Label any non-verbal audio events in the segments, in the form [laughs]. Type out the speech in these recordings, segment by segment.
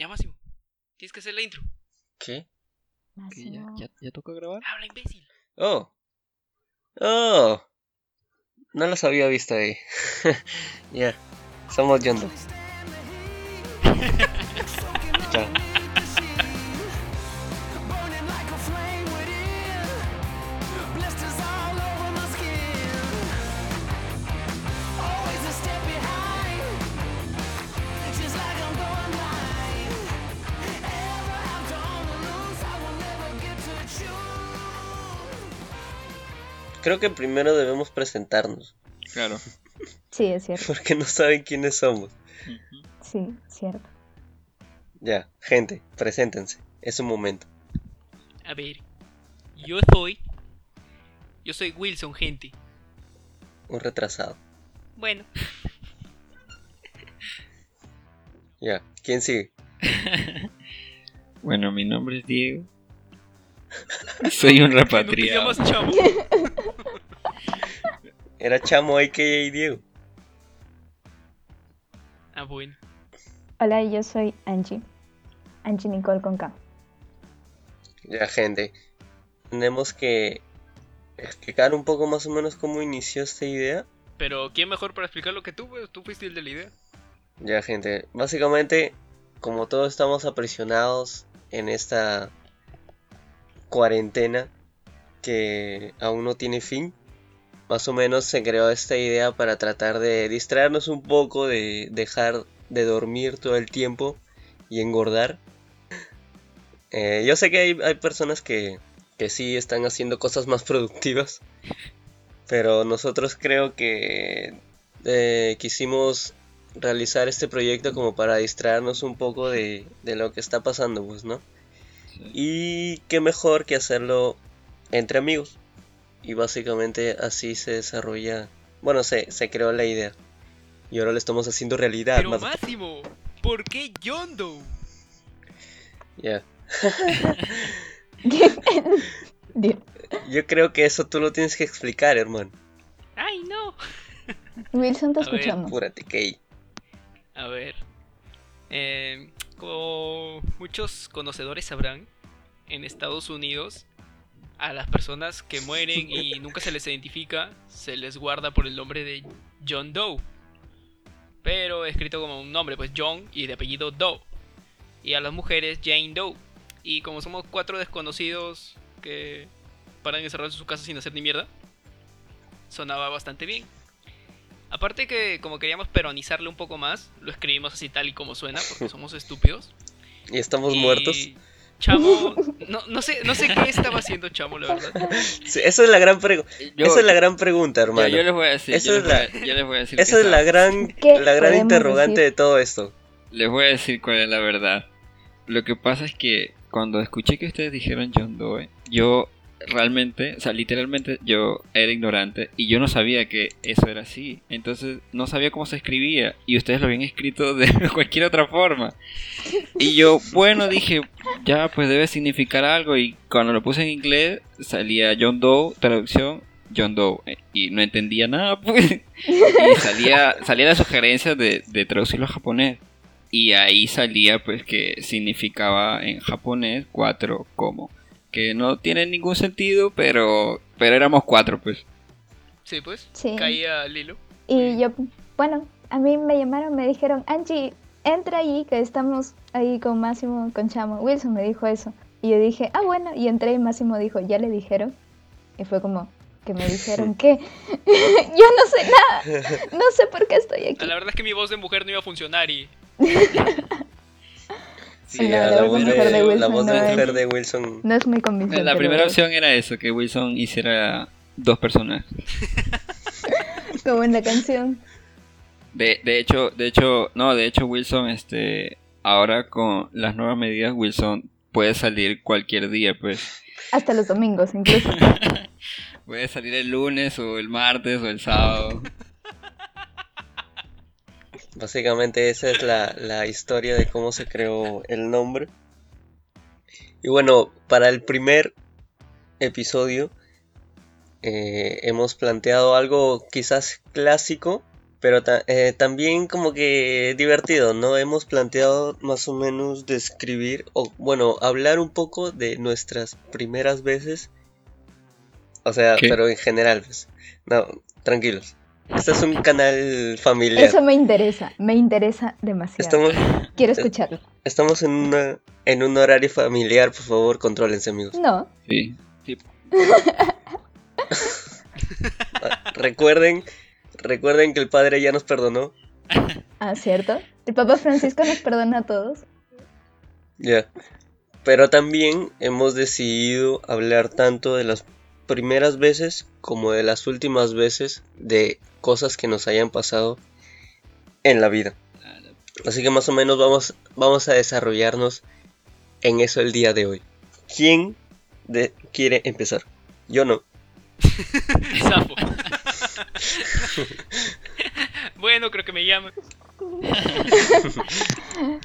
Ya, Máximo. Tienes que hacer la intro. ¿Qué? Que ya, ya, ya toca grabar. Habla, imbécil. Oh. Oh. No los había visto ahí. [laughs] ya. Somos Yondo. [laughs] Chao. Creo que primero debemos presentarnos. Claro. Sí, es cierto. Porque no saben quiénes somos. Sí, cierto. Ya, gente, preséntense. Es un momento. A ver. Yo soy. Yo soy Wilson, gente. Un retrasado. Bueno. [laughs] Ya. ¿Quién sigue? Bueno, mi nombre es Diego. Soy un [laughs] repatriado. [laughs] Era Chamo, a.k.a. Diego. Ah, bueno. Hola, yo soy Angie. Angie Nicole con K. Ya, gente. Tenemos que explicar un poco más o menos cómo inició esta idea. Pero ¿quién mejor para explicarlo que tú? pues? Tú fuiste el de la idea. Ya, gente. Básicamente, como todos estamos aprisionados en esta cuarentena que aún no tiene fin, más o menos se creó esta idea para tratar de distraernos un poco, de dejar de dormir todo el tiempo y engordar. Eh, yo sé que hay, hay personas que, que sí están haciendo cosas más productivas, pero nosotros creo que eh, quisimos realizar este proyecto como para distraernos un poco de, de lo que está pasando, pues, ¿no? Sí. Y qué mejor que hacerlo entre amigos. Y básicamente así se desarrolla, bueno, se, se creó la idea. Y ahora lo estamos haciendo realidad. Pero más- Máximo, ¿por qué Yondo? Ya. Dios. [laughs] Yo creo que eso tú lo tienes que explicar, hermano. Ay, no. Wilson te escuchamos. Apúrate, que A ver. eh, como muchos conocedores sabrán, en Estados Unidos a las personas que mueren y [laughs] nunca se les identifica se les guarda por el nombre de John Doe. Pero escrito como un nombre, pues John y de apellido Doe. Y a las mujeres Jane Doe. Y como somos cuatro desconocidos que paran encerrados en su casa sin hacer ni mierda, sonaba bastante bien. Aparte que como queríamos peronizarle un poco más, lo escribimos así tal y como suena, porque somos estúpidos. [laughs] Y estamos Y muertos. Chamo, [laughs] no, no sé, no sé qué estaba haciendo Chamo, la verdad. Sí, esa es la gran pregunta. Yo- Esa es la gran pregunta, yo, hermano. yo les voy a decir, Eso yo es les, voy la- a, yo les voy a decir Esa es la gran, ¿Qué la gran interrogante decir? de todo esto. Les voy a decir cuál es la verdad. Lo que pasa es que cuando escuché que ustedes dijeron John Doe, yo realmente, o sea, literalmente yo era ignorante y yo no sabía que eso era así. Entonces no sabía cómo se escribía y ustedes lo habían escrito de [laughs] cualquier otra forma. Y yo, bueno, dije, ya pues debe significar algo y cuando lo puse en inglés salía John Doe, traducción John Doe eh, y no entendía nada [laughs] pues. Y salía, salía la sugerencia de, de traducirlo a japonés. Y ahí salía pues que significaba en japonés cuatro como. Que no tiene ningún sentido, pero, pero éramos cuatro pues. Sí, pues, Sí. caía Lilo. Y yo, bueno, a mí me llamaron, me dijeron, Angie, entra ahí, que estamos ahí con Máximo, con Chamo. Wilson me dijo eso. Y yo dije, ah, bueno, y entré y Máximo dijo, ¿ya le dijeron? Y fue como, que me dijeron [laughs] que [laughs] yo no sé nada, no sé por qué estoy aquí. La verdad es que mi voz de mujer no iba a funcionar y [laughs] Sí, No, a la la, voz de de, mujer de Wilson la voz de no es. mujer de Wilson. No es muy convincente. La primera opción era eso, que Wilson hiciera dos personajes. [laughs] Como en la canción. De, de hecho, de hecho, no, de hecho Wilson, este, ahora con las nuevas medidas, Wilson puede salir cualquier día, pues. Hasta los domingos, incluso. [laughs] Puede salir el lunes o el martes o el sábado. Básicamente esa es la, la historia de cómo se creó el nombre. Y bueno, para el primer episodio eh, hemos planteado algo quizás clásico, Pero ta- eh, también como que divertido, ¿no? Hemos planteado más o menos describir, o bueno, hablar un poco de nuestras primeras veces. O sea, ¿Qué? pero en general, pues. No, tranquilos. Este es un canal familiar. Eso me interesa, me interesa demasiado. Estamos, Quiero escucharlo. estamos en, una, en un horario familiar, por favor, contrólense, amigos. No, Sí. sí. Ah, Recuerden, recuerden que el padre ya nos perdonó. ah, ¿cierto? El Papa Francisco nos perdona a todos. Ya. Pero también hemos decidido hablar tanto de las primeras veces como de las últimas veces de cosas que nos hayan pasado en la vida. Así que más o menos vamos, vamos a desarrollarnos en eso el día de hoy. ¿Quién de- quiere empezar? Yo no. [laughs] Sapo. [laughs] bueno, creo que me llama. [laughs]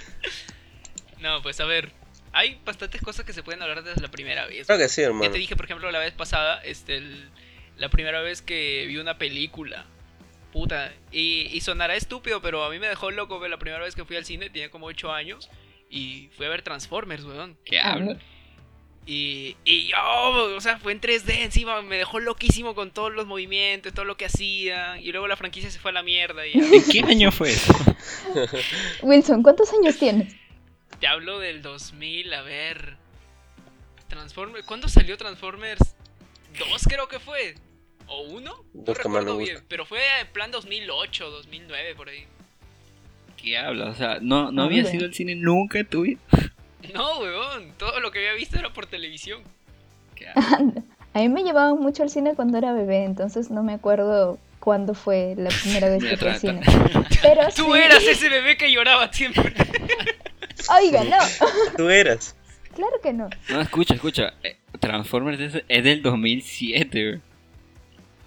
no, pues a ver. Hay bastantes cosas que se pueden hablar desde la primera vez. Creo que sí, Ya hermano. te dije, por ejemplo, la vez pasada, este, el- la primera vez que vi una película. Puta. Y, y sonará estúpido, pero a mí me dejó loco ver la primera vez que fui al cine, tenía como 8 años. Y fui a ver Transformers, weón. ¿Qué A habla? mí- Y, y yo, o sea, fue en 3D encima, me dejó loquísimo con todos los movimientos, todo lo que hacían. Y luego la franquicia se fue a la mierda. Y ya. ¿En qué año fue eso? [laughs] Wilson, ¿cuántos años tienes? Te hablo del 2000, a ver. Transformers. ¿Cuándo salió Transformers? Dos creo que fue. ¿O uno? No recuerdo bien. Pero fue en plan 2008, 2009, por ahí. ¿Qué habla? O sea, no, no había sido al cine nunca tu vida. [laughs] No, weón. Todo lo que había visto era por televisión. ¿Qué? [laughs] A mí me llevaban mucho al cine cuando era bebé, entonces no me acuerdo cuándo fue la primera vez [laughs] que fui al cine. Pero Tú sí. eras ese bebé que lloraba siempre. Oiga, no. Tú eras. Claro que no. No, escucha, escucha. eh, Transformers es, es del 2007, güey.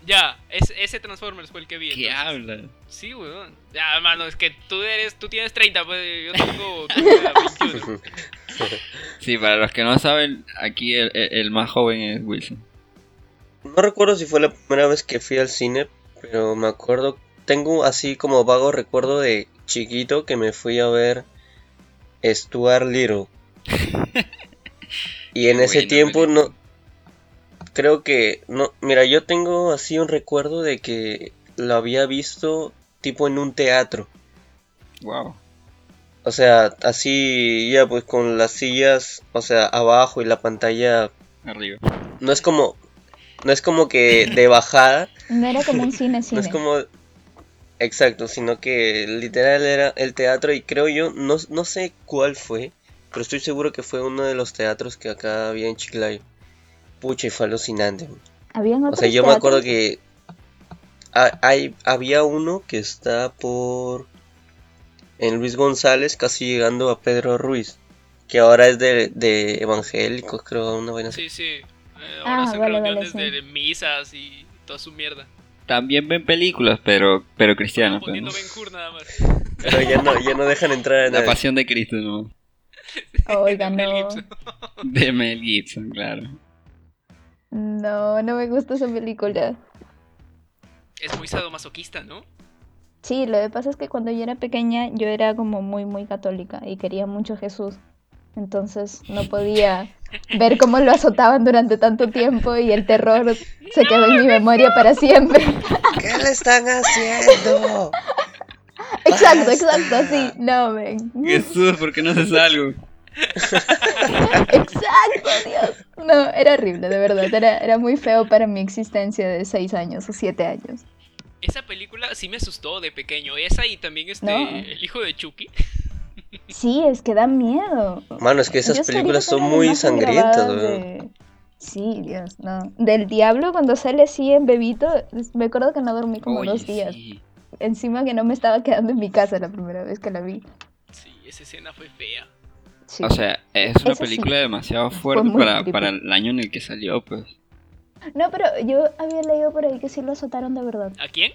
Ya, es- ese Transformers fue el que vi. ¿Qué habla? Sí, weón. Ya, mano, es que tú eres, tú tienes 30, pues yo tengo, tengo 21. [laughs] Sí, para los que no saben, aquí el, el- el más joven es Wilson. No recuerdo si fue la primera vez que fui al cine, pero me acuerdo, tengo así como vago recuerdo de chiquito que me fui a ver Stuart Little. [laughs] Y en Qué ese tiempo película. no creo que no, mira, yo tengo así un recuerdo de que lo había visto tipo en un teatro. Wow. O sea, así ya pues con las sillas, o sea, abajo y la pantalla Arriba. no es como no es como que de [laughs] bajada, No era como un cine [laughs] No es como. Exacto, sino que literal era el teatro y creo yo, no, no sé cuál fue, pero estoy seguro que fue uno de los teatros que acá había en Chiclayo. Pucha, y fue alucinante. Habían O sea, yo me acuerdo que ha- hay, había uno que está por... En Luis González, casi llegando a Pedro Ruiz, que ahora es de, de evangélicos, creo, una vaina así. Sí, sí. Eh, ahora Ah, hacen vale, vale, sí. de misas y toda su mierda. También ven películas, pero, pero cristianas. Pues, poniendo ¿no? Nada más. Pero ya no, ya no dejan entrar a La nadie. pasión de Cristo, ¿no? Oiga, Mel no. Gibson. De Mel Gibson, claro. No, no me gusta esa película. Es muy sadomasoquista, ¿no? Sí, lo que pasa es que cuando yo era pequeña yo era como muy, muy católica y quería mucho a Jesús. Entonces no podía ver cómo lo azotaban durante tanto tiempo y el terror se quedó en mi memoria para siempre. ¿Qué le están haciendo? Exacto, Basta. exacto, así. No, ven. Jesús, ¿por qué no haces algo? [laughs] Exacto, Dios. No, era horrible, de verdad. Era, era muy feo para mi existencia de seis años o siete años. Esa película sí me asustó de pequeño. Esa y también este, No. el hijo de Chucky. Sí, es que da miedo. Mano, es que esas Yo películas son muy sangrientas, de- Sí, Dios, no. Del diablo cuando sale así en bebito, me acuerdo que no dormí como Oye, dos días. sí. Encima que no me estaba quedando en mi casa la primera vez que la vi. Sí, esa escena fue fea. Sí. O sea, es una Eso sí. película demasiado fuerte para, para el año en el que salió, pues. No, pero yo había leído por ahí que sí lo azotaron de verdad. ¿A quién?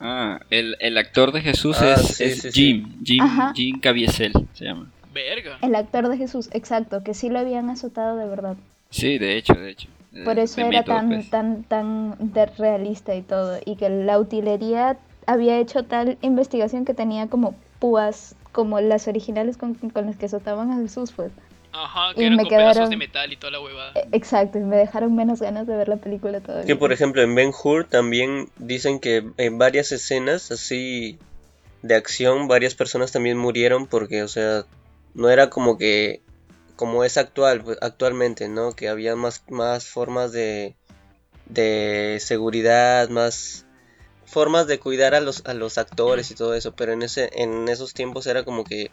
Ah, el, el actor de Jesús Ah, es, sí, es sí, sí. Jim, Jim, Ajá. Jim Caviezel se llama. Verga. El actor de Jesús, exacto, que sí lo habían azotado de verdad. Sí, de hecho, de hecho. Por eso de era tan, pues. tan, tan de- realista y todo. Y que la utilería había hecho tal investigación que tenía como púas como las originales con, con las que azotaban a Jesús, pues. Ajá, Y que eran me con pedazos quedaron- de metal y toda la huevada. E- Exacto, y me dejaron menos ganas de ver la película todavía. Que por ejemplo en Ben Hur también dicen que en varias escenas así de acción varias personas también murieron porque o sea no era como que como es actual pues, actualmente no que había más más formas de de seguridad más formas de cuidar a los a los actores y todo eso pero en ese en esos tiempos era como que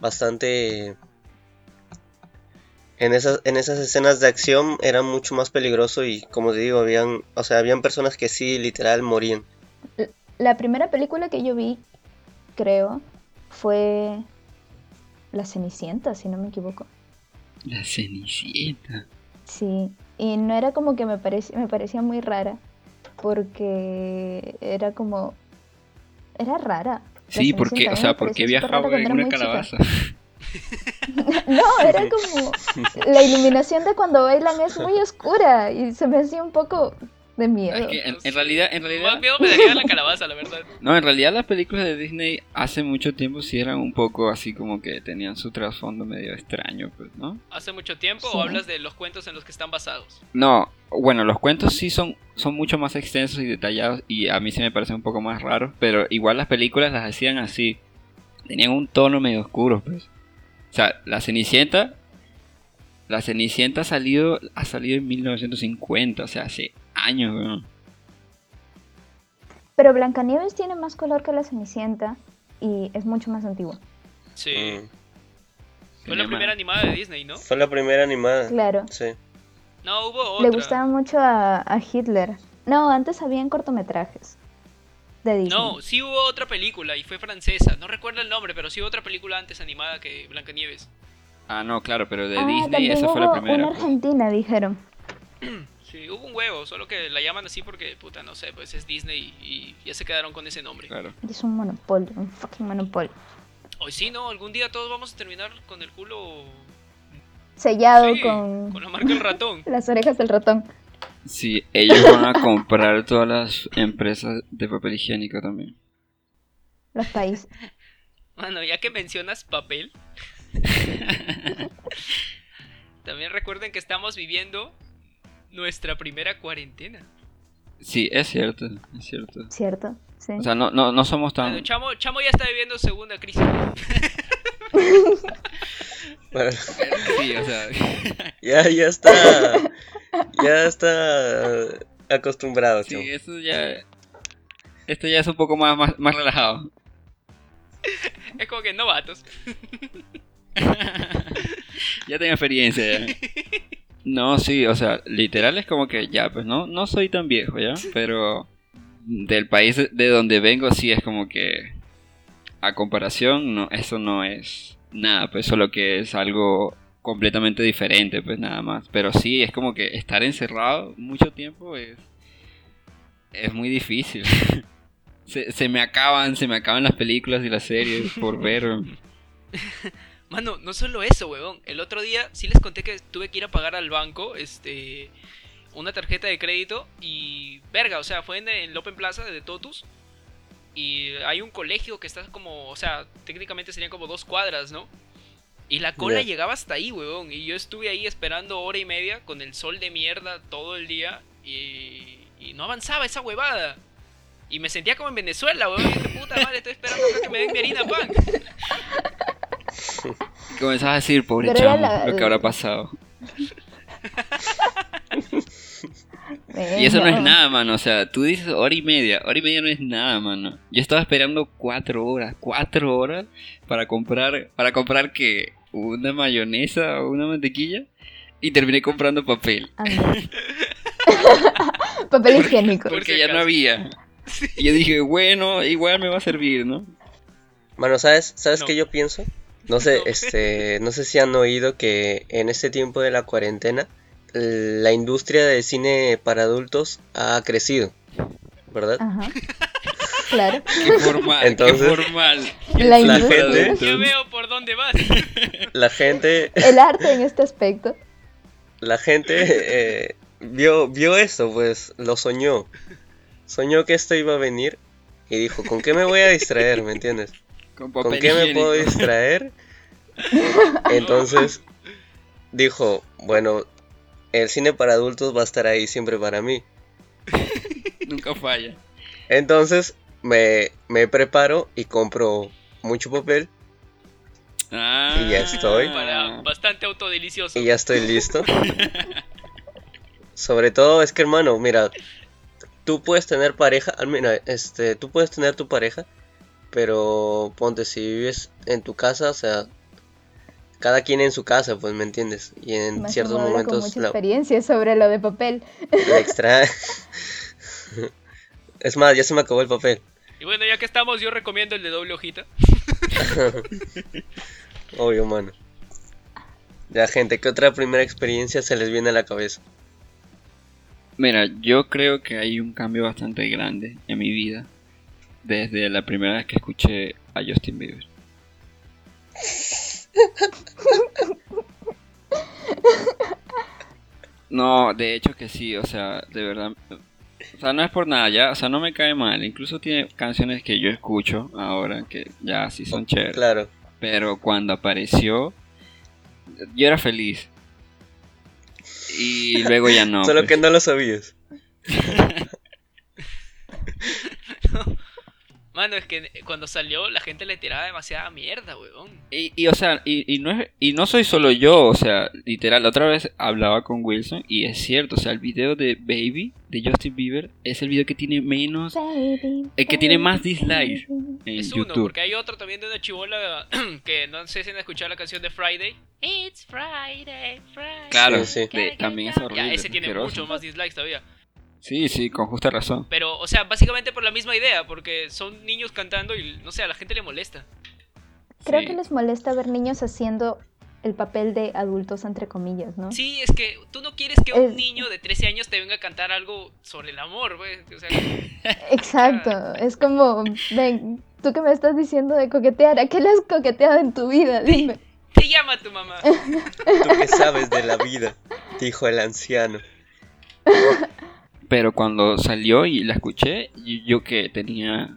bastante en esas, en esas escenas de acción era mucho más peligroso y como te digo, habían, o sea, habían personas que sí, literal, morían. La primera película que yo vi, creo, fue La Cenicienta, si no me equivoco. La Cenicienta. Sí, y no era como que me, parec- me parecía muy rara, porque era como... Era rara. Sí, porque, o sea, porque viajaba en una chica. calabaza. [laughs] No, era como... La iluminación de cuando bailan es muy oscura y se me hacía un poco de miedo. Es que en, en realidad, en Más realidad, miedo me daría la [laughs] calabaza, la verdad. no, en realidad las películas de Disney hace mucho tiempo sí eran un poco así como que tenían su trasfondo medio extraño, pues, ¿no? ¿Hace mucho tiempo Sí. o hablas de los cuentos en los que están basados? No, bueno, los cuentos sí son, son mucho más extensos y detallados y a mí sí me parecen un poco más raros, pero igual las películas las hacían así. Tenían un tono medio oscuro, pues. O sea, la Cenicienta, la Cenicienta ha salido, ha salido en 1950, o sea, hace años. Pero Blancanieves tiene más color que la Cenicienta y es mucho más antigua. Sí. Mm. Fue la primera animada de Disney, ¿no? Fue la primera animada. Claro. Sí. No, hubo otra. Le gustaba mucho a, a Hitler. No, antes habían cortometrajes de Disney. No, sí hubo otra película y fue francesa. No recuerdo el nombre, pero sí hubo otra película antes animada que Blancanieves. Ah, no, claro, pero de ah, Disney esa fue la primera. una pues. argentina, dijeron. [clears throat] Sí, hubo un huevo, solo que la llaman así porque, puta, no sé, pues es Disney y ya se quedaron con ese nombre. Claro. Es un monopolio, un fucking monopolio. Hoy sí, ¿no? Algún día todos vamos a terminar con el culo... Sellado Sí, con con la marca del ratón. [laughs] las orejas del ratón. Sí, ellos van a comprar todas las empresas de papel higiénico también. Los países. [laughs] Bueno, ya que mencionas papel, [laughs] también recuerden que estamos viviendo nuestra primera cuarentena. Sí, es cierto, es cierto. ¿Cierto? Sí. O sea, no, no, no somos Bueno, tan... Chamo, Chamo ya está viviendo segunda crisis. [laughs] Bueno, Sí, o sea... [laughs] ya, ya está. Ya está acostumbrado, chamo. Sí, eso ya... Esto ya es un poco más, más, más relajado. [laughs] Es como que novatos. ya tengo experiencia ya. No, sí, o sea, literal es como que ya, pues no, no soy tan viejo ya, pero del país de donde vengo sí es como que a comparación, no, eso no es nada, pues solo que es algo completamente diferente, pues nada más. Pero sí, es como que estar encerrado mucho tiempo es, es muy difícil. [laughs] Se, se me acaban, se me acaban las películas y las series por [laughs] ver. [laughs] Mano, no solo eso, huevón. El otro día sí les conté que tuve que ir a pagar al banco este una tarjeta de crédito y verga, o sea, fue en el Open Plaza de Totus y hay un colegio que está como, o sea, técnicamente serían como dos cuadras, ¿no? Y la cola llegaba hasta ahí, huevón. Y yo estuve ahí esperando hora y media con el sol de mierda todo el día y, y no avanzaba esa huevada. Y me sentía como en Venezuela, huevón. Y dije, puta madre, estoy esperando que me den mi harina pan. [laughs] [laughs] Comenzás a decir, pobre Pero chamo, la- lo que habrá pasado. [laughs] Y eso no es nada, mano. O sea, tú dices hora y media. Hora y media no es nada, mano. Yo estaba esperando cuatro horas. Cuatro horas para comprar. ¿Para comprar qué? ¿Una mayonesa o una mantequilla? Y terminé comprando papel. Anda. [laughs] Papel higiénico. Por Porque ya no había. Y yo dije, bueno, igual me va a servir, ¿no? Mano, ¿sabes, ¿sabes No. qué yo pienso? No sé, [laughs] No. este, no sé si han oído que en este tiempo de la cuarentena la industria de cine para adultos ha crecido, ¿verdad? Ajá. [laughs] Claro. Qué formal, Entonces- qué formal. La La industria. gente- Yo veo por dónde vas. [laughs] La gente, El arte en este aspecto. la gente eh, vio, vio esto, pues lo soñó. Soñó que esto iba a venir y dijo, ¿con qué me voy a distraer? ¿Me entiendes? Con, ¿Con papel qué me puedo distraer? [laughs] Entonces dijo, bueno, el cine para adultos va a estar ahí siempre para mí. Nunca falla. Entonces me, me preparo y compro mucho papel Ah, Y ya estoy. Para bastante autodelicioso. y ya estoy listo. Sobre todo es que hermano, mira, tú puedes tener pareja, mira, este, tú puedes tener tu pareja, pero ponte si vives en tu casa, o sea, cada quien en su casa, pues me entiendes. Y en ciertos habla con momentos mucha la, experiencia sobre lo de papel. la extra [laughs] Es más, ya se me acabó el papel. Y bueno, ya que estamos, yo recomiendo el de doble hojita. [laughs] Obvio, mano. Ya, gente, ¿qué otra primera experiencia se les viene a la cabeza? Mira, yo creo que hay un cambio bastante grande en mi vida desde la primera vez que escuché a Justin Bieber. No, de hecho que sí, o sea, de verdad. O sea, no es por nada, ya, o sea, no me cae mal. Incluso tiene canciones que yo escucho ahora que ya sí son chéveres. Claro. Pero cuando apareció, yo era feliz. Y luego ya no. [laughs] Solo pues. que no lo sabías. [laughs] Mano, es que cuando salió la gente le tiraba demasiada mierda, weón. Y, y, o sea, y, y no es, y no soy solo yo, o sea, literal, la otra vez hablaba con Wilson y es cierto, o sea, el video de Baby de Justin Bieber es el video que tiene menos, Baby, el que tiene más baby, dislikes baby. en Es uno, YouTube. porque hay otro también de una chibola [clears throat] que no sé si han escuchado la canción de Friday. It's Friday, Friday. Claro, Sí, sí. de- también es horrible. Ya, ese tiene mucho más dislikes todavía. Sí, sí, con justa razón. Pero, o sea, básicamente por la misma idea, porque son niños cantando y, no sé, a la gente le molesta. Creo Sí. que les molesta ver niños haciendo el papel de adultos, entre comillas, ¿no? Sí, es que tú no quieres que un Es- niño de 13 años te venga a cantar algo sobre el amor, güey. O sea, [laughs] Exacto, [laughs] es como, ven, tú que me estás diciendo de coquetear, ¿a qué le has coqueteado en tu vida? Dime. te llama tu mamá. [laughs] ¿Tú qué sabes de la vida? Dijo el anciano. Pero cuando salió y la escuché, y yo que tenía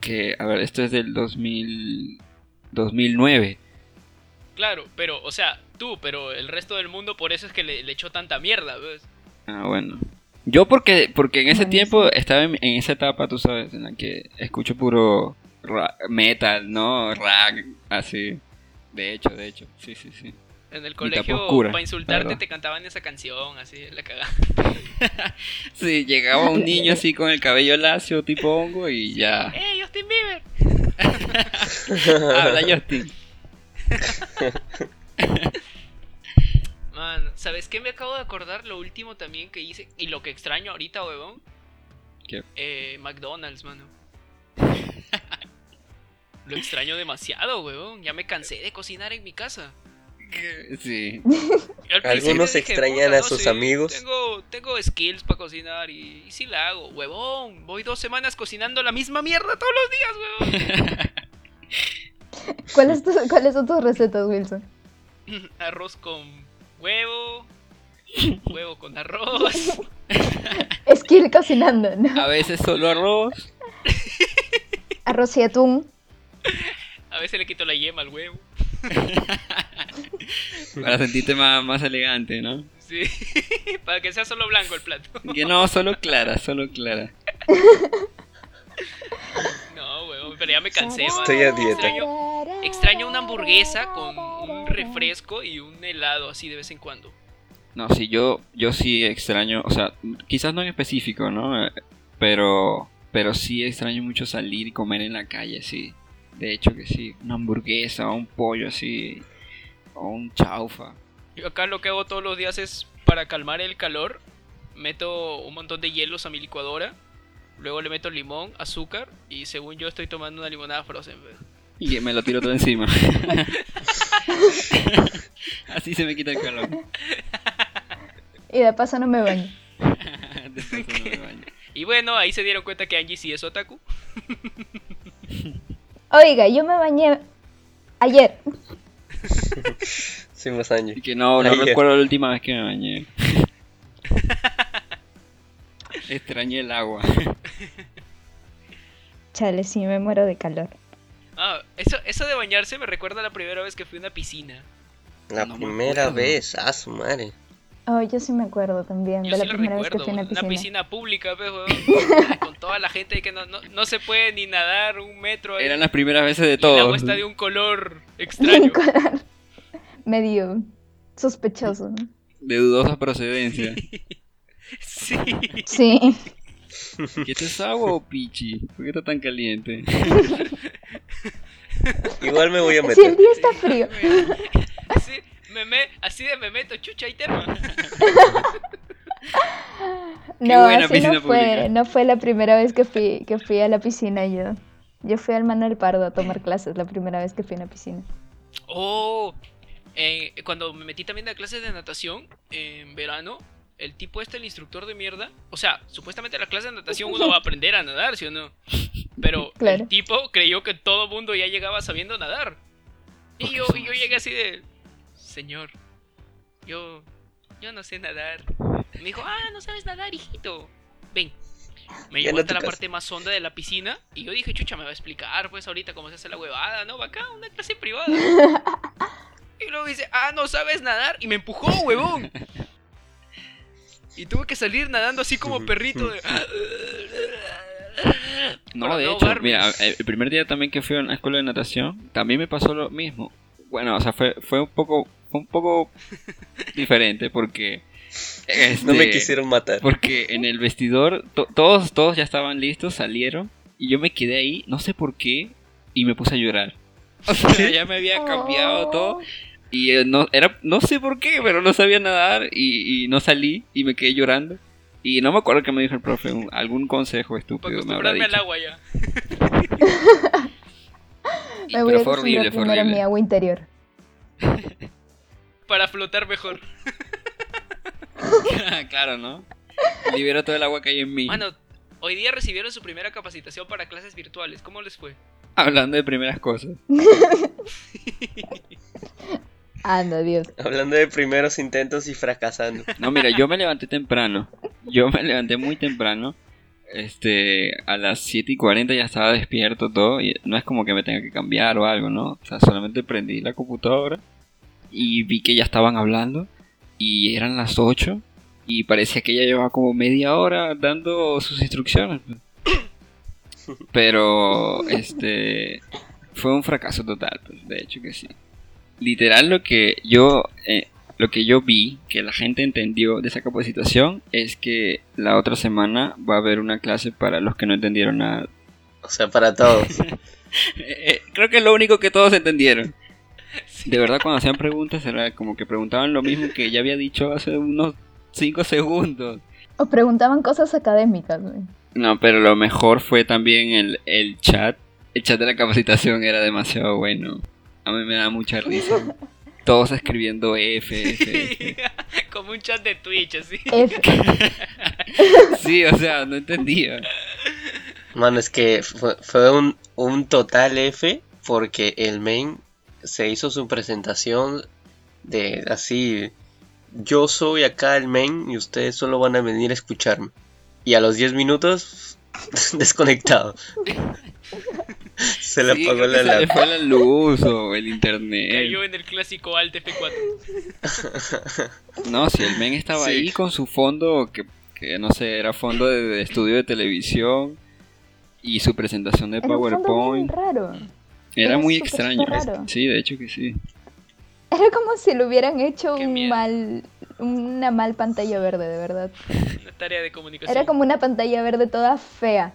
que, a ver, esto es del 2000, 2009. Claro, pero, o sea, tú, pero el resto del mundo por eso es que le, le echó tanta mierda, ¿ves? Ah, bueno. Yo porque, porque en ese tiempo estaba en, en esa etapa, tú sabes, en la que escucho puro ra- metal, ¿no? Rag, así. De hecho, de hecho, sí, sí, sí. En el colegio, oscura, para insultarte, te cantaban esa canción, así, la cagada. [laughs] Sí, llegaba un niño así con el cabello lacio, tipo hongo, y ya. ¡Eh, Justin Bieber! [laughs] Habla Justin. [laughs] Man, ¿sabes qué me acabo de acordar? Lo último también que hice y lo que extraño ahorita, huevón. ¿Qué? Eh, McDonald's, mano. lo extraño demasiado, huevón. Ya me cansé de cocinar en mi casa. Sí. Algunos dije, extrañan "Puta, a sus sí, amigos". Tengo, tengo skills para cocinar y, y sí la hago. Huevón, voy dos semanas cocinando la misma mierda todos los días, huevón. [laughs] ¿Cuáles, ¿Cuáles son tus recetas, Wilson? [laughs] arroz con huevo, huevo con arroz. [laughs] Skill cocinando, ¿no? A veces solo arroz. Arroz y atún. A veces le quito la yema al huevo. Para sentirte más, más elegante, ¿no? Sí, [laughs] para que sea solo blanco el plato. Que no, solo clara, solo clara. No, huevón, pero ya me cansé, man. Estoy a dieta. Extraño, extraño una hamburguesa con un refresco y un helado así de vez en cuando. No, sí, yo, yo sí extraño, o sea, quizás no en específico, ¿no? Pero, pero sí extraño mucho salir y comer en la calle, sí. De hecho que sí, una hamburguesa o un pollo así, un chaufa. Yo acá lo que hago todos los días es para calmar el calor, meto un montón de hielos a mi licuadora, luego le meto limón, azúcar y según yo estoy tomando una limonada frozen. Y me lo tiro todo encima. [laughs] Así se me quita el calor. Y de paso no me baño. [laughs] Después no me baño. Y bueno, ahí se dieron cuenta que Angie sí es otaku. Oiga, yo me bañé ayer. [laughs] Sí, más años. Y que no, no Ayer. recuerdo la última vez que me bañé. [laughs] Extrañé el agua. Chale, sí, me muero de calor. Ah, eso, eso de bañarse me recuerda a la primera vez que fui a una piscina. La No me primera acuerdo. vez, a su madre. Oh, yo sí me acuerdo también Yo de la sí primera vez que fui a una una piscina. piscina pública, pues, weón, [laughs] con toda la gente que no, no, no se puede ni nadar un metro ahí. Eran las primeras veces de agua todos. está de un color [laughs] extraño. Color [laughs] Medio sospechoso. ¿no? De dudosa procedencia. Sí. Sí. ¿Qué es agua o pichi? ¿Por qué está tan caliente? Igual me voy a Si el meter. día está frío. Así, de me meto, chucha y terma. [laughs] No, así no fue, pública. no fue la primera vez que fui, que fui a la piscina yo. Yo fui al Manuel Pardo a tomar clases la primera vez que fui a una piscina. Oh, eh, cuando me metí también a clases de natación en verano, el tipo este, el instructor de mierda, o sea, supuestamente en la clase de natación uno va a aprender a nadar, ¿sí o no? Pero Claro. el tipo creyó que todo mundo ya llegaba sabiendo nadar. Y yo, y yo llegué así de, señor, yo, yo no sé nadar. Me dijo, ah, no sabes nadar, hijito. Ven. Me llevó hasta la parte más honda de la piscina y yo dije, chucha, me va a explicar pues ahorita cómo se hace la huevada, ¿no? Va acá, una clase privada. [laughs] Y luego dice, ah, no sabes nadar. Y me empujó, huevón. Y tuve que salir nadando así como perrito. De... No, Para de no hecho, mira, el primer día también que fui a una escuela de natación, también me pasó lo mismo. Bueno, o sea, fue, fue un poco fue un poco diferente porque No me este, quisieron matar. porque en el vestidor to- todos todos ya estaban listos, salieron y yo me quedé ahí, no sé por qué, y me puse a llorar. [laughs] O sea, ya me había cambiado Oh. todo y eh, no era no sé por qué, pero no sabía nadar y, y no salí y me quedé llorando. Y no me acuerdo que me dijo el profe, un- algún consejo Para estúpido me habrá acostumbrarme al dicho. agua ya. [laughs] [laughs] Y- Me voy pero a fue horrible, fue mi agua interior. Para flotar mejor. [laughs] claro, ¿no? Libero todo el agua que hay en mí. Bueno, hoy día recibieron su primera capacitación para clases virtuales. ¿Cómo les fue? Hablando de primeras cosas. [laughs] Anda, Dios. Hablando de primeros intentos y fracasando. No, mira, yo me levanté temprano. Yo me levanté muy temprano. Este, a las 7 y 40 ya estaba despierto todo. Y no es como que me tenga que cambiar o algo, ¿no? O sea, solamente prendí la computadora y vi que ya estaban hablando. Y eran las 8. Y parecía que ya llevaba como media hora dando sus instrucciones. [laughs] Pero, este, fue un fracaso total, pues, de hecho que sí. Literal lo que yo eh, lo que yo vi que la gente entendió de esa capacitación es que la otra semana va a haber una clase para los que no entendieron nada. O sea, para todos. [laughs] Eh, eh, creo que es lo único que todos entendieron. [laughs] De verdad cuando hacían preguntas era como que preguntaban lo mismo que ya había dicho hace unos 5 segundos. O preguntaban cosas académicas. güey. No, pero lo mejor fue también el, el chat. El chat de la capacitación era demasiado bueno. A mí me da mucha risa. [laughs] Todos escribiendo F, F, F. [laughs] Como un chat de Twitch, así. F. Sí, o sea, no entendía. Mano, es que fue, fue un, un total F porque el main se hizo su presentación de así. Yo soy acá el main y ustedes solo van a venir a escucharme. Y a los 10 minutos, [laughs] desconectado. Se le Sí, apagó la fue luz o el internet. Cayó en el clásico Alt F4. [laughs] No, si el men estaba Sí. ahí con su fondo, que, que no sé, era fondo de, de estudio de televisión y su presentación de Era un fondo bien PowerPoint. raro. Era muy extraño. raro. Sí, de hecho que sí. Era como si le hubieran hecho Qué un miedo. mal, una mal pantalla verde, de verdad. Una tarea de comunicación. Era como una pantalla verde toda fea.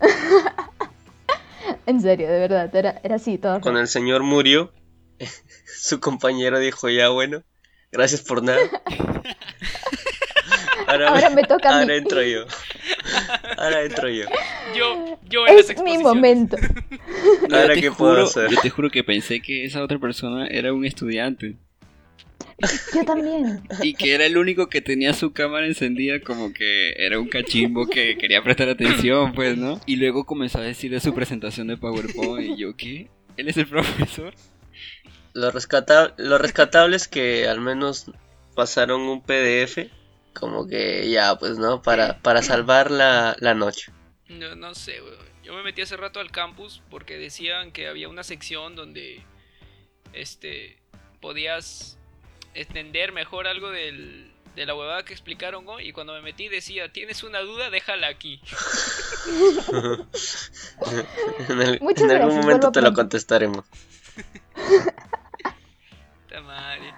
[laughs] en serio, de verdad, era, era así, toda fea. Cuando el señor murió, [laughs] su compañero dijo, ya bueno, gracias por nada. [laughs] Ahora, Ahora me toca a mí. ahora entro yo. Ahora entro yo. Yo, yo en las Es mi momento. Ahora, ¿qué puedo hacer? Yo te juro que pensé que esa otra persona era un estudiante Yo también. y que era el único que tenía su cámara encendida como que era un cachimbo que quería prestar atención, pues, ¿no? Y luego comenzó a decir de su presentación de PowerPoint y yo, ¿qué? ¿Él es el profesor? Lo, rescata- lo rescatable es que al menos pasaron un PDF, como que ya, pues, ¿no? Para, para salvar la, la noche. No, no sé, weón. yo me metí hace rato al campus porque decían que había una sección donde este podías entender mejor algo del, de la huevada que explicaron hoy y cuando me metí decía, ¿tienes una duda? Déjala aquí. en, [laughs] el- Muchas en algún gracias, momento te lo contestaremos. [laughs] Madre.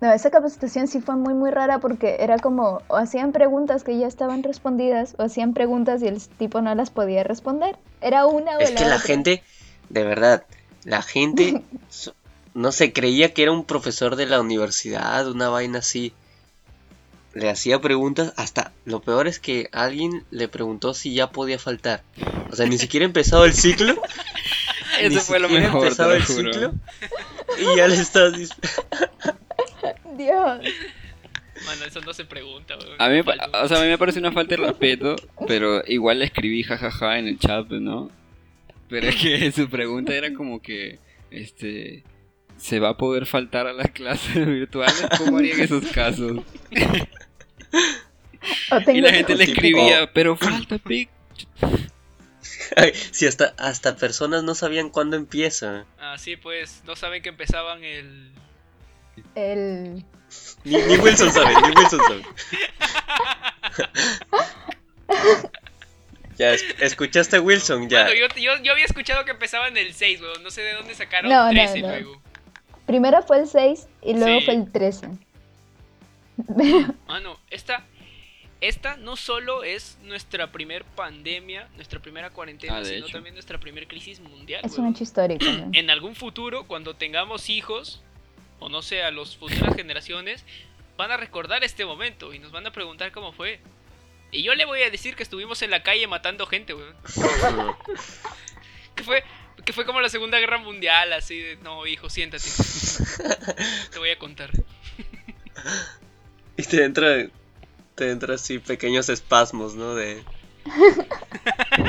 No, esa capacitación sí fue muy muy rara porque era como o hacían preguntas que ya estaban respondidas o hacían preguntas y el tipo no las podía responder. Era una o Es la que la otra. gente, de verdad, la gente, [laughs] no se creía que era un profesor de la universidad, una vaina así. Le hacía preguntas, hasta lo peor es que alguien le preguntó si ya podía faltar. O sea, ni siquiera ha empezado el ciclo. [laughs] ni Eso fue lo mejor, empezado el juro. ciclo. Y ya le estás diciendo. [laughs] Dios. Mano, eso no se pregunta, weón. A mí, me o sea, a mí me parece una falta de respeto, [laughs] pero igual le escribí jajaja en el chat, ¿no? Pero es que [laughs] su pregunta era como que, este, ¿se va a poder faltar a las clases [laughs] virtuales? ¿Cómo harían esos casos? Y la gente le Típico. escribía, pero falta, pic. Ay, si hasta, hasta personas no sabían cuándo empieza. Ah, sí, pues, no saben que empezaban el... el Ni, ni Wilson sabe, ni Wilson sabe. [laughs] ya, es- escuchaste a Wilson, ya. Yo, yo, yo había escuchado que empezaban el 6, weón. No sé de dónde sacaron No, no, 13 no. luego. primero fue el 6 y luego Sí. fue el 13. Mano, esta, esta no solo es nuestra primer pandemia, nuestra primera cuarentena, Ah, sino hecho. también nuestra primer crisis mundial. Es un weón. hecho histórico. ¿no? En algún futuro, cuando tengamos hijos, o no sé, a las futuras generaciones, van a recordar este momento y nos van a preguntar cómo fue. Y yo le voy a decir que estuvimos en la calle matando gente, weón. [laughs] Que fue, que fue como la Segunda Guerra Mundial, así de, no, hijo, siéntate. Te voy a contar. Y te entra, te entra así pequeños espasmos, ¿no? De,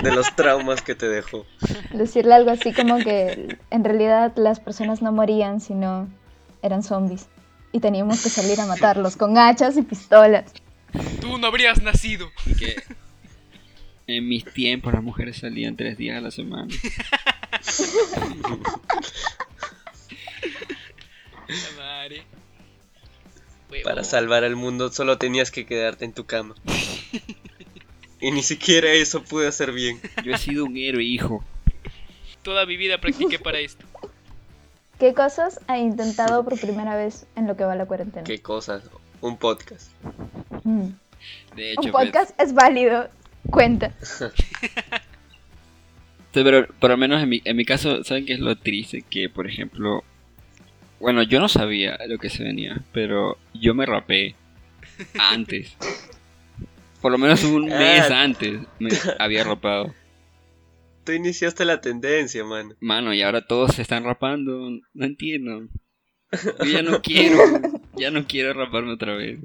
de los traumas que te dejó. Decirle algo así como que en realidad las personas no morían, sino eran zombies. Y teníamos que salir a matarlos con hachas y pistolas. Tú no habrías nacido. Y que en mis tiempos las mujeres salían tres días a la semana. La madre. Para salvar al mundo solo tenías que quedarte en tu cama. Y ni siquiera eso pude hacer bien. Yo he sido un héroe, hijo. Toda mi vida practiqué para esto. ¿Qué cosas ha intentado por primera vez en lo que va la cuarentena? Qué cosas. Un podcast. Mm. De hecho, Un pues, podcast es válido. Cuenta. [laughs] Sí, pero por lo menos en mi, en mi caso, ¿saben qué es lo triste? Que, por ejemplo, bueno, yo no sabía lo que se venía, pero yo me rapé antes. [laughs] Por lo menos un mes Ah. antes me había rapado. Tú iniciaste la tendencia, mano. Mano, y ahora todos se están rapando. No entiendo. [laughs] Yo ya no quiero. Ya no quiero raparme otra vez.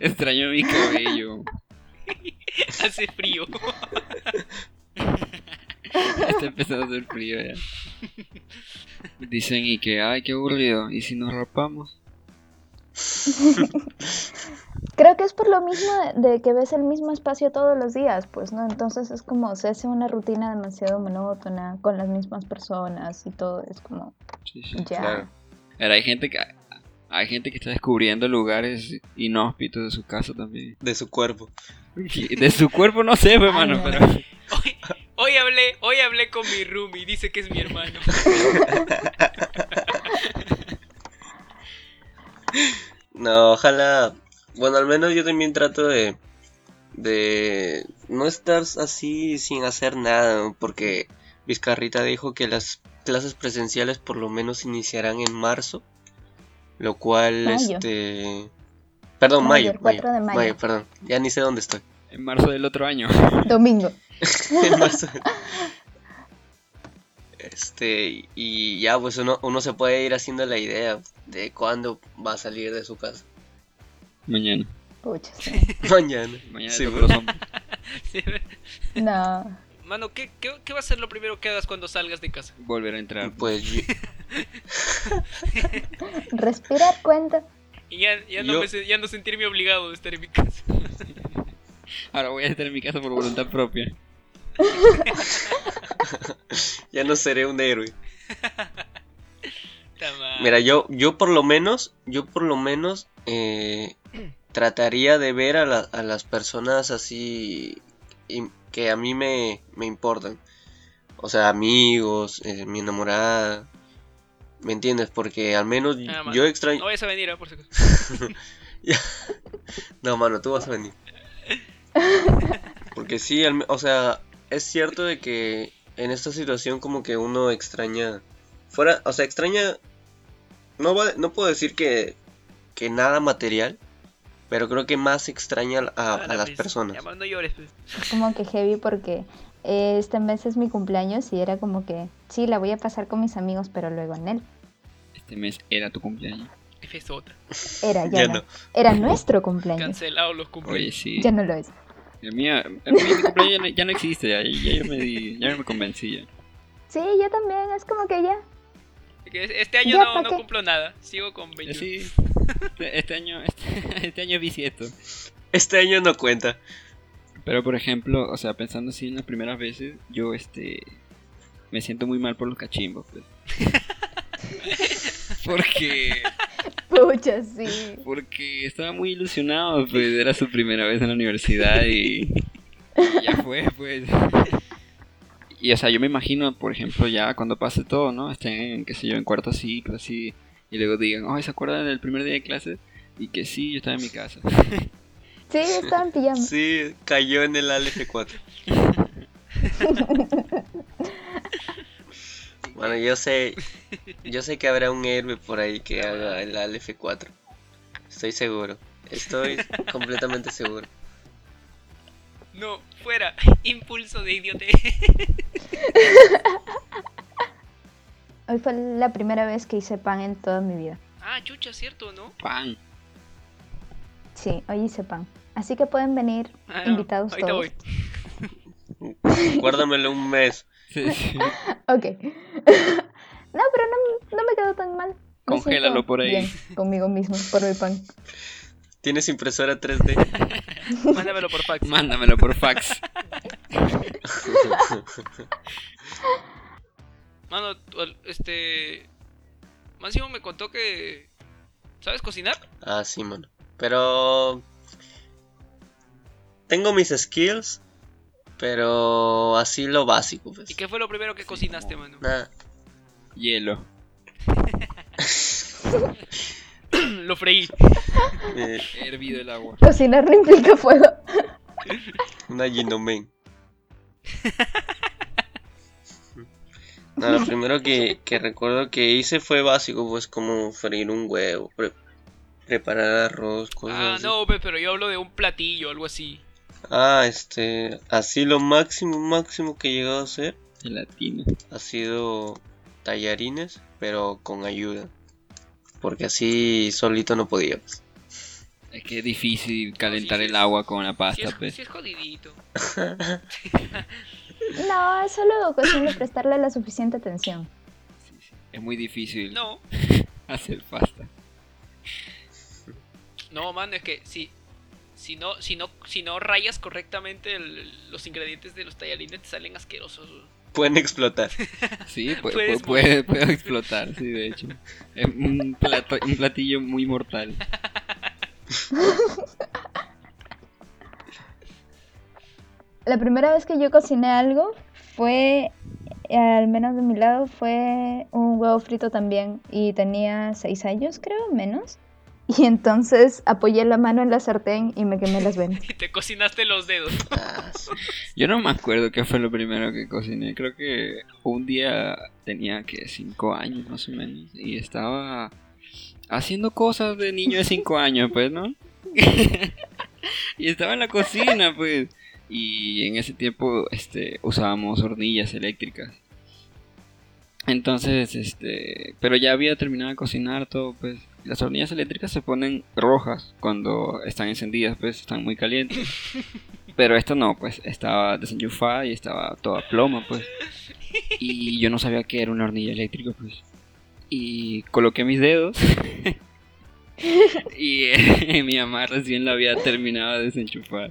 Extraño mi cabello. [laughs] Hace frío. [laughs] Está empezando a hacer frío ya. Dicen y que, ay, qué aburrido. ¿Y si nos rapamos? Creo que es por lo mismo de, de que ves el mismo espacio todos los días, pues, ¿no? Entonces es como se hace una rutina demasiado monótona con las mismas personas y todo. Es como, Sí, sí. ya. Claro. Ahora, hay gente que hay gente que está descubriendo lugares inhóspitos de su casa también. De su cuerpo. De su cuerpo no sé, hermano, no. pero Hoy, hoy hablé, hoy hablé con mi roomie, dice que es mi hermano. [laughs] No, ojalá. Bueno, al menos yo también trato de. de no estar así sin hacer nada, porque Vizcarrita dijo que las clases presenciales por lo menos iniciarán en marzo, lo cual, Mayo. este. Perdón, Mayo, mayo, el 4 de mayo. perdón, ya ni sé dónde estoy. en marzo del otro año. [laughs] Domingo. [laughs] En marzo. Este, y ya pues uno, uno se puede ir haciendo la idea de cuándo va a salir de su casa. Mañana. Pucha, sí. [laughs] Mañana. Mañana Sí. [laughs] No. Mano, ¿qué, qué, qué va a ser lo primero que hagas cuando salgas de casa? Volver a entrar. Pues yo- [laughs] Respirar cuenta. Y ya, ya, no Yo- me ya no sentirme obligado de estar en mi casa. Ahora voy a estar en mi casa por voluntad propia. ya no seré un héroe. Mira, yo, yo por lo menos, yo por lo menos eh, trataría de ver a, la- a las personas así que a mí me, me importan. O sea, amigos, eh, mi enamorada. ¿Me entiendes? Porque al menos Ah, yo extraño... No vayas a venir, ah, por si. [laughs] No, mano, tú vas a venir. [laughs] Porque sí, al o sea, es cierto de que en esta situación como que uno extraña... Fuera, o sea, extraña... No, va- no puedo decir que, que nada material, pero creo que más extraña a, a la las vez. personas. Ya, mano, no llores, pues. como que heavy porque eh, este mes es mi cumpleaños y era como que sí, la voy a pasar con mis amigos, pero luego en él. Este mes era tu cumpleaños. Qué. Era ya, Ya no. no. Era nuestro cumpleaños. Cancelado los Oye, cumpleaños. sí. Ya no lo es. El mío, el mío, mi cumpleaños ya no, ya no existe, ya, ya yo me di, ya me convencí ya. Sí, yo también, es como que ya. Este año Ya, no, ¿pa' no cumplo nada. Sigo con 21. Sí, este, año, este, [laughs] este año es bisiesto. Este año no cuenta. Pero por ejemplo, o sea, pensando así en las primeras veces, yo este me siento muy mal por los cachimbos, pues. [laughs] Porque Pucha, sí. porque estaba muy ilusionado, pues era su primera vez en la universidad y, y [laughs] ya fue, pues. Y o sea, yo me imagino, por ejemplo, ya cuando pase todo, ¿no? Estén, qué sé yo, en cuarto ciclo, así, y luego digan, oh, ¿se acuerdan del primer día de clase? Y que sí, yo estaba en mi casa. [laughs] Sí, estaba en pijama. Sí, cayó en el ALF4. [laughs] Bueno, yo sé, yo sé que habrá un héroe por ahí que haga el ALF4. Estoy seguro. Estoy completamente seguro. No, fuera. Impulso de idiote. [laughs] Hoy fue la primera vez que hice pan en toda mi vida. ah, chucha, ¿cierto, no? ¡Pan! Sí, hoy hice pan. Así que pueden venir Ah, invitados Ahorita todos. voy. Guárdamelo un mes. [laughs] Ok. [laughs] no, pero no, no me quedó tan mal. Me Congélalo por ahí. Bien conmigo mismo, por mi pan. ¿Tienes impresora 3D? [laughs] Mándamelo por fax. Mándamelo por fax. Mano, este. Máximo me contó que. ¿Sabes cocinar? Ah, sí, mano. Pero... Tengo mis skills, pero así lo básico, pues. ¿Y qué fue lo primero que cocinaste, mano? Nada. Hielo. [laughs] lo freí. [laughs] Eh, He hervido el agua. Cocinar no implica fuego. una Ginomen. [laughs] No, lo primero que, que recuerdo que hice fue básico, pues como freír un huevo, pre- preparar arroz, cosas Ah, así. no, pe, pero yo hablo de un platillo, algo así. Ah, este, así lo máximo, máximo que he llegado a hacer Gelatina. ha sido tallarines, pero con ayuda. Porque así solito no podía. pues. Es que es difícil calentar sí, el sí. agua con la Sí pasta, es, pues. sí es jodidito. [laughs] [laughs] No, es solo cuestión de prestarle la suficiente atención. Sí, sí. Es muy difícil No, [laughs] hacer pasta. no, mano, es que si, si no, si no, si no rayas correctamente el- los ingredientes de los tallarines te salen asquerosos. Pueden explotar. [laughs] Sí, pu- puede, puede explotar, sí, de hecho. Es un, plato, un platillo muy mortal. [laughs] La primera vez que yo cociné algo fue, al menos de mi lado, fue un huevo frito también. Y tenía seis años, creo, menos. [laughs] Y entonces apoyé la mano en la sartén y me quemé las venas. [laughs] Y te cocinaste los dedos. [laughs] Yo no me acuerdo qué fue lo primero que cociné. Creo que un día tenía que cinco años más o menos. Y estaba haciendo cosas de niño de cinco años, pues, ¿no? y estaba en la cocina, pues. Y en ese tiempo este, usábamos hornillas eléctricas. Entonces, este, pero ya había terminado de cocinar todo, pues. Las hornillas eléctricas se ponen rojas cuando están encendidas, pues, están muy calientes. [laughs] Pero esto no, pues, estaba desenchufada y estaba toda ploma, pues. Y yo no sabía que era una hornilla eléctrica, pues. Y coloqué mis dedos. [laughs] [laughs] y eh, mi mamá recién la había terminado de desenchufar.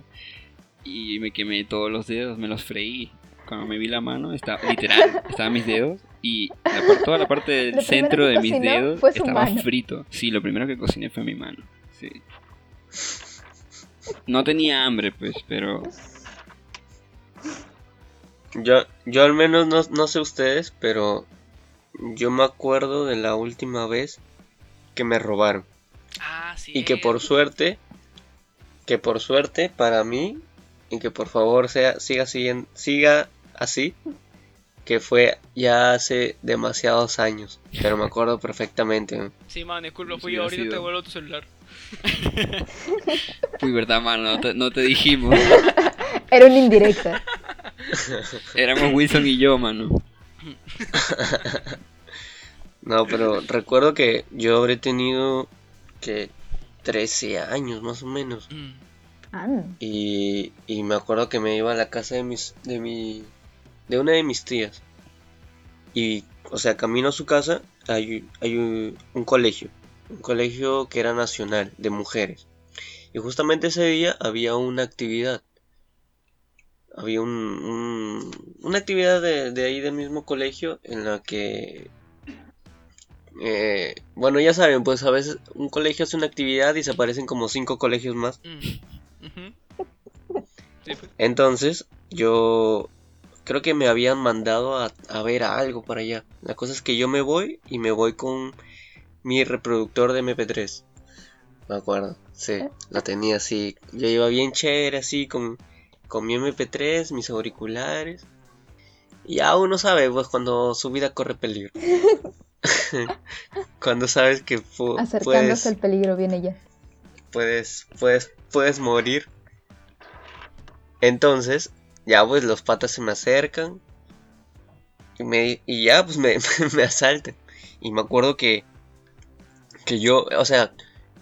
Y me quemé todos los dedos, me los freí. cuando me vi la mano, estaba literal, [laughs] estaban mis dedos y la toda la parte del centro de mis dedos fue su estaba mano. frito. Sí, lo primero que cociné fue mi mano. Sí. No tenía hambre, pues, pero Yo, yo al menos no, no sé ustedes, pero yo me acuerdo de la última vez que me robaron. Ah, sí. Y que por suerte, que por suerte para mí, y que por favor sea, siga, siguen- siga así, que fue ya hace demasiados años, pero me acuerdo [laughs] perfectamente. Sí, man, disculpa, Sí, fui yo. Ahorita te sido. vuelvo tu celular. [laughs] uy, verdad, mano, no te, no te dijimos. [laughs] Era una indirecta. Éramos Wilson y yo, mano. No, pero recuerdo que yo habré tenido que 13 años más o menos. Mm. Ah, Y, y me acuerdo que me iba a la casa de mis de mi de una de mis tías. Y o sea, camino a su casa hay, hay un, un colegio, un colegio que era nacional de mujeres. Y justamente ese día había una actividad. Había un, un- una actividad de, de ahí del mismo colegio en la que eh, bueno, ya saben, pues a veces un colegio hace una actividad y se aparecen como cinco colegios más. Mm. [laughs] Pues. Entonces, yo creo que me habían mandado a, a ver algo para allá. La cosa es que yo me voy y me voy con mi reproductor de MP3. Me acuerdo, sí, la tenía así. Yo iba bien chévere, así, con, con mi MP3, mis auriculares. Y ya uno sabe, pues, cuando su vida corre peligro. [laughs] [laughs] cuando sabes que acercándose puedes, al peligro viene ya. puedes, puedes, puedes morir. Entonces, ya pues los patas se me acercan. Y, me, y ya pues me, [laughs] me asaltan. Y me acuerdo que, que yo, o sea,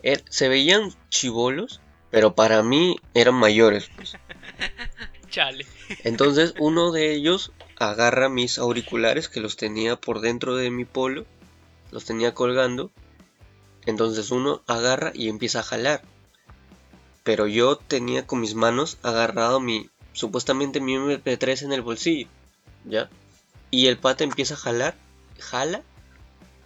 er- se veían chivolos, pero para mí eran mayores. pues. [laughs] Chale. Entonces uno de ellos agarra mis auriculares que los tenía por dentro de mi polo, los tenía colgando. Entonces uno agarra y empieza a jalar. Pero yo tenía con mis manos agarrado mi, supuestamente mi MP3 en el bolsillo, ¿ya? Y el pata empieza a jalar, jala,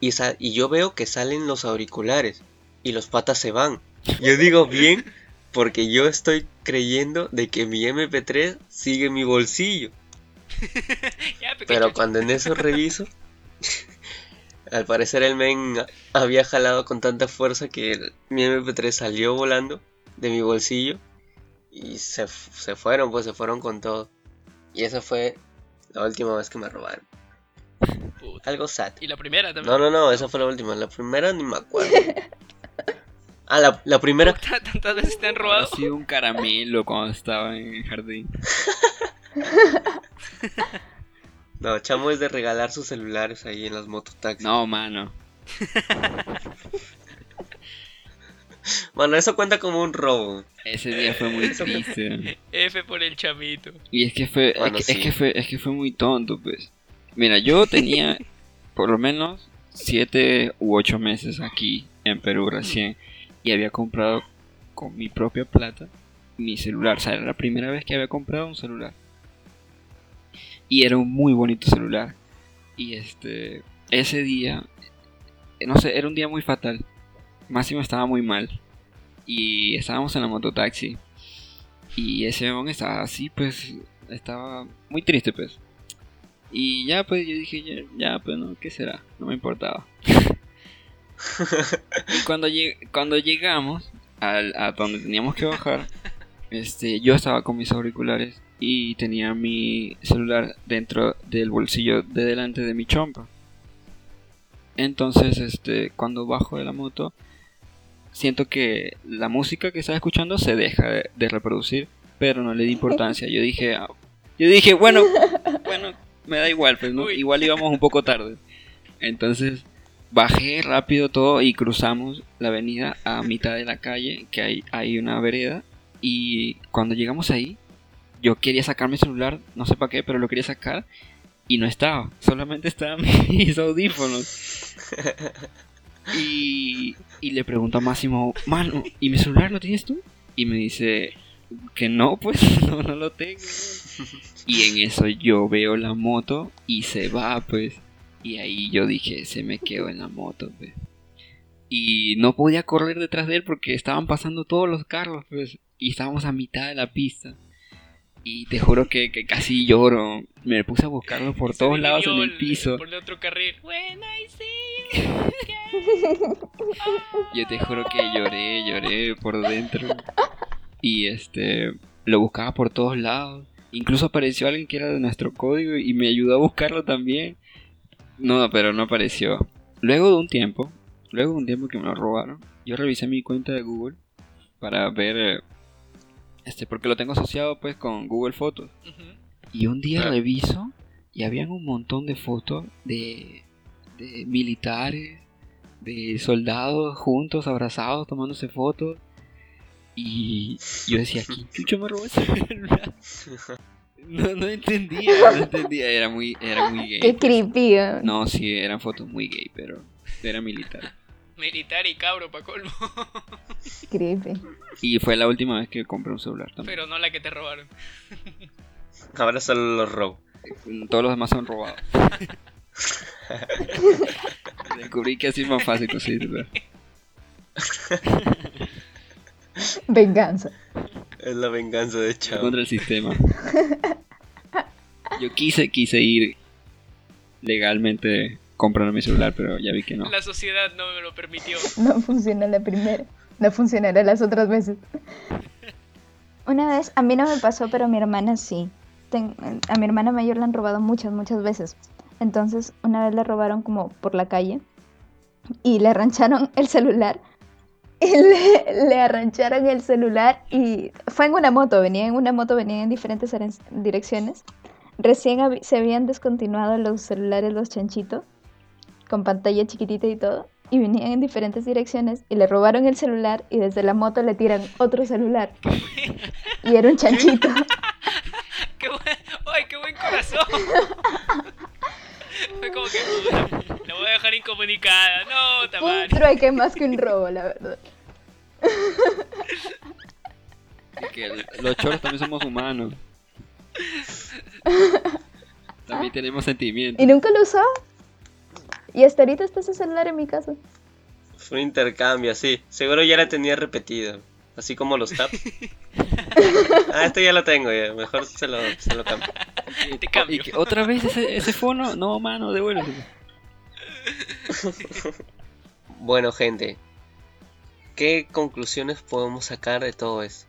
y, y yo veo que salen los auriculares y los patas se van. Yo digo bien, porque yo estoy creyendo de que mi MP3 sigue en mi bolsillo. [laughs] Pero cuando en eso reviso, [laughs] al parecer el men había jalado con tanta fuerza que el- mi MP3 salió volando de mi bolsillo y se, se fueron, pues se fueron con todo. Y esa fue la última vez que me robaron. Puta. Algo sad. Y la primera también. No, no, no, esa fue la última. La primera ni me acuerdo. [laughs] Ah, la, la primera. Puta, ¿Tantas veces te han Ha robado? sido un caramelo cuando estaba en el jardín. [laughs] No, chamo es de regalar sus celulares ahí en las mototaxis. No, mano. [laughs] [laughs] Bueno, eso cuenta como un robo. Ese día fue muy triste. F por el chamito. Y es que fue, Bueno, es, que, sí. es que fue, es que fue muy tonto, pues. Mira, yo tenía [laughs] por lo menos siete u ocho meses aquí en Perú recién y había comprado con mi propia plata mi celular. O sea, era la primera vez que había comprado un celular. Y era un muy bonito celular. Y este, ese día, no sé, era un día muy fatal. Máximo estaba muy mal. Y estábamos en la mototaxi. Y ese hombre estaba así, pues, estaba muy triste, pues. Y ya, pues, yo dije, ya, ya, pues, no, ¿qué será? No me importaba. [laughs] y cuando, lleg- cuando llegamos al, a donde teníamos que bajar, este, yo estaba con mis auriculares y tenía mi celular dentro del bolsillo de delante de mi chompa. Entonces, este, cuando bajo de la moto, siento que la música que estaba escuchando se deja de, de reproducir, pero no le di importancia. Yo dije, ah, yo dije, bueno, [laughs] bueno, me da igual, pues, ¿no? Igual íbamos un poco tarde. Entonces, bajé rápido todo y cruzamos la avenida a mitad de la calle, que hay, hay una vereda. Y cuando llegamos ahí, yo quería sacar mi celular, no sé para qué, pero lo quería sacar y no estaba. Solamente estaban [laughs] mis audífonos. [laughs] Y, y le pregunto a Máximo, mano, ¿y mi celular lo tienes tú? Y me dice, que no, pues [laughs] no, no lo tengo. Y en eso yo veo la moto y se va, pues. Y ahí yo dije, se me quedó en la moto, pues. Y no podía correr detrás de él porque estaban pasando todos los carros, pues. Y estábamos a mitad de la pista. Y te juro que, que casi lloro. Me puse a buscarlo por [laughs] Se todos lados en el piso. Por el otro carril. When I [laughs] see you again. Yo te juro que lloré, lloré por dentro. Y este, lo buscaba por todos lados. Incluso apareció alguien que era de nuestro código y me ayudó a buscarlo también. No, pero no apareció. Luego de un tiempo, luego de un tiempo que me lo robaron, yo revisé mi cuenta de Google para ver, eh, este, porque lo tengo asociado pues con Google Fotos. Y un día Claro. reviso y habían un montón de fotos de, de militares, de soldados juntos, abrazados, tomándose fotos. Y yo decía, ¿quién [laughs] chucho me robó ese celular? [laughs] No, no entendía, no entendía, era muy, era muy gay. Qué creepy. ¿eh? No, sí, eran fotos muy gay, pero era militar. Militar y cabro pa' colmo. [laughs] Creepy. Y fue la última vez que compré un celular también. Pero no la que te robaron. [laughs] Ahora solo los robo. Todos los demás son robados. [laughs] Descubrí que así es más fácil conseguirlo. Venganza. Es la venganza de Chavo. contra el sistema. Yo quise, quise ir legalmente comprando mi celular, pero ya vi que no. La sociedad no me lo permitió. [laughs] No funciona la primera. No funcionará las otras veces. Una vez, a mí no me pasó, pero a mi hermana sí. Ten- a mi hermana mayor la han robado muchas, muchas veces. Entonces, una vez le robaron como por la calle y le arrancharon el celular. [laughs] Y le, le arrancharon el celular y fue en una moto, venía en una moto, venía en diferentes direcciones. Recién habi- se habían descontinuado los celulares, los chanchitos, con pantalla chiquitita y todo, y venían en diferentes direcciones y le robaron el celular y desde la moto le tiran otro celular. Y era un chanchito. [laughs] ¡Qué buen... ¡Ay, qué buen corazón! [laughs] Fue como que la voy a dejar incomunicada. No, Un Tamari. trueque más que un robo, la verdad. Que los choros también somos humanos. [laughs] También tenemos sentimientos. ¿Y nunca lo usó? Y hasta ahorita está ese celular en mi casa. Fue un intercambio, sí. Seguro ya la tenía repetido. Así como los taps. [laughs] [laughs] ah, este ya lo tengo, ya. Mejor se lo, se lo cambio. Te cambio. ¿Y que otra vez ese, ese fono? No, mano, devuélvelo. [laughs] Bueno, gente. ¿Qué conclusiones podemos sacar de todo esto?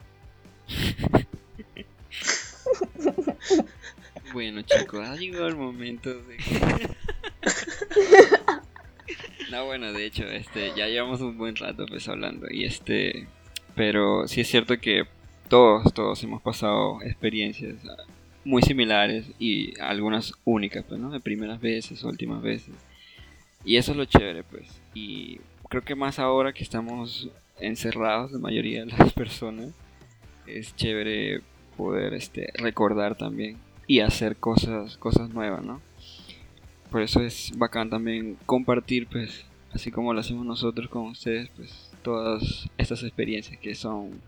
Bueno, chicos, ha llegado el momento de que... No, bueno, de hecho, este, ya llevamos un buen rato pues hablando y este, pero sí es cierto que todos, todos hemos pasado experiencias ah, muy similares y algunas únicas, pues, ¿no? De primeras veces, últimas veces. Y eso es lo chévere, pues. Y creo que más ahora que estamos encerrados, la mayoría de las [laughs] personas, es chévere poder este, recordar también y hacer cosas, cosas nuevas, ¿no? Por eso es bacán también compartir, pues, así como lo hacemos nosotros con ustedes, pues, todas estas experiencias que son,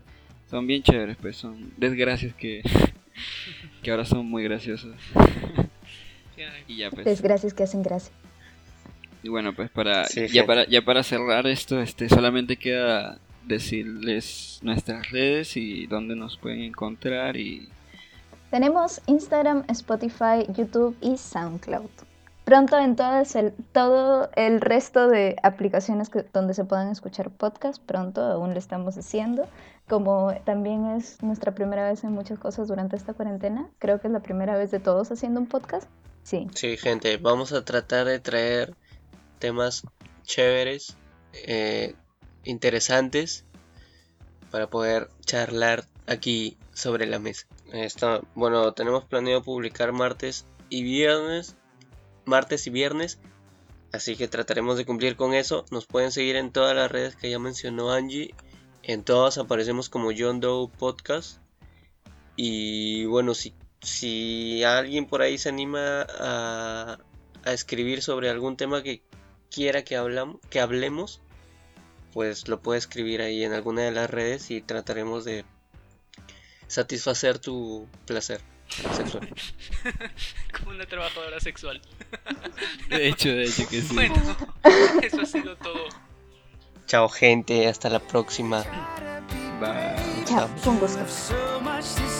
son bien chéveres, pues, son desgracias que, [laughs] que ahora son muy graciosas. Y ya, pues, Desgracias que hacen gracia. y bueno, pues para, Sí, ya para ya para cerrar esto, este solamente queda decirles nuestras redes y dónde nos pueden encontrar y Tenemos Instagram, Spotify, YouTube y SoundCloud. Pronto en todas el, todo el resto de aplicaciones que, donde se puedan escuchar podcasts, pronto aún lo estamos haciendo. Como también es nuestra primera vez en muchas cosas durante esta cuarentena, creo que es la primera vez de todos haciendo un podcast. Sí, Sí, gente, vamos a tratar de traer temas chéveres, eh, interesantes, para poder charlar aquí sobre la mesa. Bueno, tenemos planeado publicar martes y viernes, martes y viernes, así que trataremos de cumplir con eso. Nos pueden seguir en todas las redes que ya mencionó Angie, en todas aparecemos como John Doe Podcast. Y bueno, si, si alguien por ahí se anima a, a escribir sobre algún tema que quiera que, que hablemos, pues lo puede escribir ahí en alguna de las redes y trataremos de, satisfacer tu placer sexual. [laughs] Como una trabajadora sexual. De hecho, de hecho que sí. Bueno, eso ha sido todo. Chao gente, hasta la próxima. Bye. Chao, gusto. to